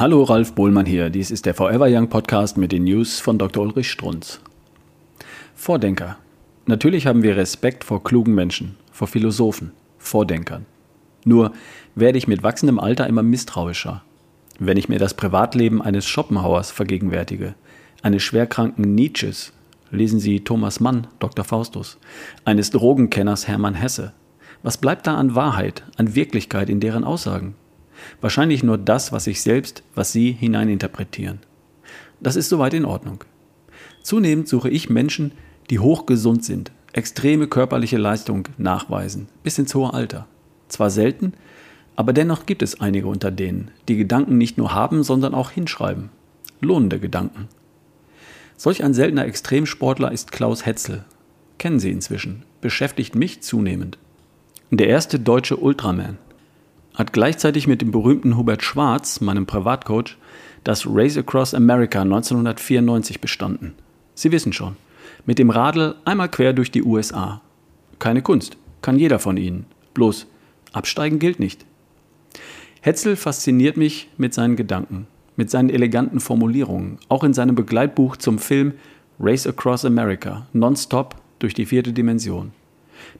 Hallo, Ralf Bohlmann hier. Dies ist der Forever Young Podcast mit den News von Dr. Ulrich Strunz. Vordenker. Natürlich haben wir Respekt vor klugen Menschen, vor Philosophen, Vordenkern. Nur werde ich mit wachsendem Alter immer misstrauischer. Wenn ich mir das Privatleben eines Schopenhauers vergegenwärtige, eines schwerkranken Nietzsches, lesen Sie Thomas Mann, Dr. Faustus, eines Drogenkenners Hermann Hesse. Was bleibt da an Wahrheit, an Wirklichkeit in deren Aussagen? Wahrscheinlich nur das, was ich selbst, was Sie hineininterpretieren. Das ist soweit in Ordnung. Zunehmend suche ich Menschen, die hochgesund sind, extreme körperliche Leistung nachweisen, bis ins hohe Alter. Zwar selten, aber dennoch gibt es einige unter denen, die Gedanken nicht nur haben, sondern auch hinschreiben. Lohnende Gedanken. Solch ein seltener Extremsportler ist Klaus Hetzel. Kennen Sie inzwischen, beschäftigt mich zunehmend. Der erste deutsche Ultraman. Hat gleichzeitig mit dem berühmten Hubert Schwarz, meinem Privatcoach, das Race Across America 1994 bestanden. Sie wissen schon, mit dem Radl einmal quer durch die USA. Keine Kunst, kann jeder von Ihnen. Bloß, absteigen gilt nicht. Hetzel fasziniert mich mit seinen Gedanken, mit seinen eleganten Formulierungen, auch in seinem Begleitbuch zum Film Race Across America, nonstop durch die vierte Dimension.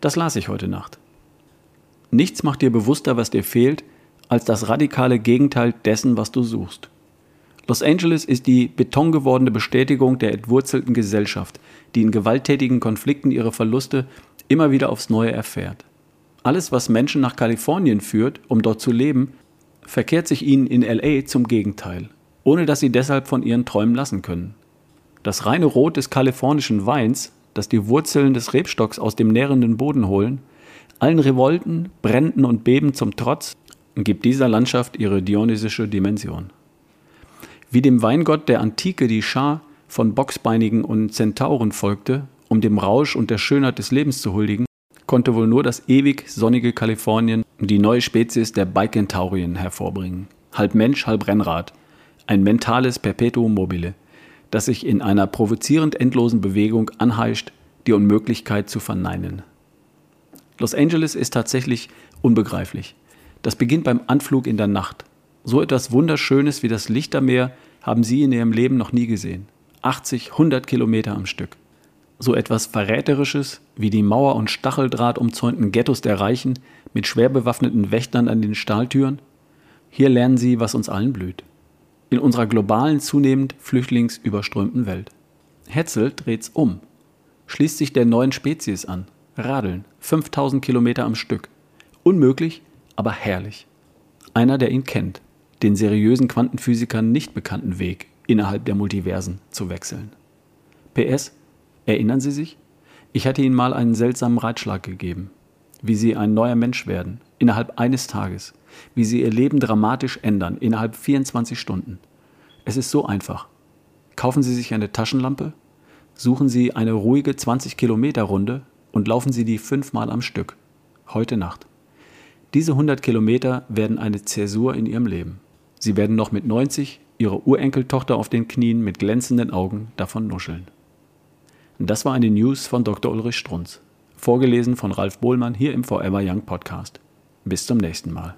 Das las ich heute Nacht. Nichts macht dir bewusster, was dir fehlt, als das radikale Gegenteil dessen, was du suchst. Los Angeles ist die betongewordene Bestätigung der entwurzelten Gesellschaft, die in gewalttätigen Konflikten ihre Verluste immer wieder aufs Neue erfährt. Alles, was Menschen nach Kalifornien führt, um dort zu leben, verkehrt sich ihnen in LA zum Gegenteil, ohne dass sie deshalb von ihren Träumen lassen können. Das reine Rot des kalifornischen Weins, das die Wurzeln des Rebstocks aus dem nährenden Boden holen, allen Revolten, Bränden und Beben zum Trotz, gibt dieser Landschaft ihre dionysische Dimension. Wie dem Weingott der Antike die Schar von Boxbeinigen und Zentauren folgte, um dem Rausch und der Schönheit des Lebens zu huldigen, konnte wohl nur das ewig sonnige Kalifornien die neue Spezies der Bikentaurien hervorbringen. Halb Mensch, halb Rennrad. Ein mentales Perpetuum mobile, das sich in einer provozierend endlosen Bewegung anheischt, die Unmöglichkeit zu verneinen. Los Angeles ist tatsächlich unbegreiflich. Das beginnt beim Anflug in der Nacht. So etwas Wunderschönes wie das Lichtermeer haben Sie in Ihrem Leben noch nie gesehen. 80, 100 Kilometer am Stück. So etwas Verräterisches wie die Mauer- und Stacheldraht umzäunten Ghettos der Reichen mit schwer bewaffneten Wächtern an den Stahltüren? Hier lernen Sie, was uns allen blüht. In unserer globalen, zunehmend flüchtlingsüberströmten Welt. Hetzel dreht's um, schließt sich der neuen Spezies an. Radeln, 5000 Kilometer am Stück. Unmöglich, aber herrlich. Einer, der ihn kennt den seriösen Quantenphysikern nicht bekannten Weg innerhalb der Multiversen zu wechseln. PS, erinnern Sie sich? Ich hatte Ihnen mal einen seltsamen Ratschlag gegeben, wie Sie ein neuer Mensch werden, innerhalb eines Tages, wie Sie Ihr Leben dramatisch ändern, innerhalb 24 Stunden. Es ist so einfach. Kaufen Sie sich eine Taschenlampe, suchen Sie eine ruhige 20 Kilometer Runde und laufen Sie die fünfmal am Stück. Heute Nacht. Diese 100 Kilometer werden eine Zäsur in Ihrem Leben. Sie werden noch mit 90 ihre Urenkeltochter auf den Knien mit glänzenden Augen davon nuscheln. Das war eine News von Dr. Ulrich Strunz, vorgelesen von Ralf Bohlmann hier im Forever Young Podcast. Bis zum nächsten Mal.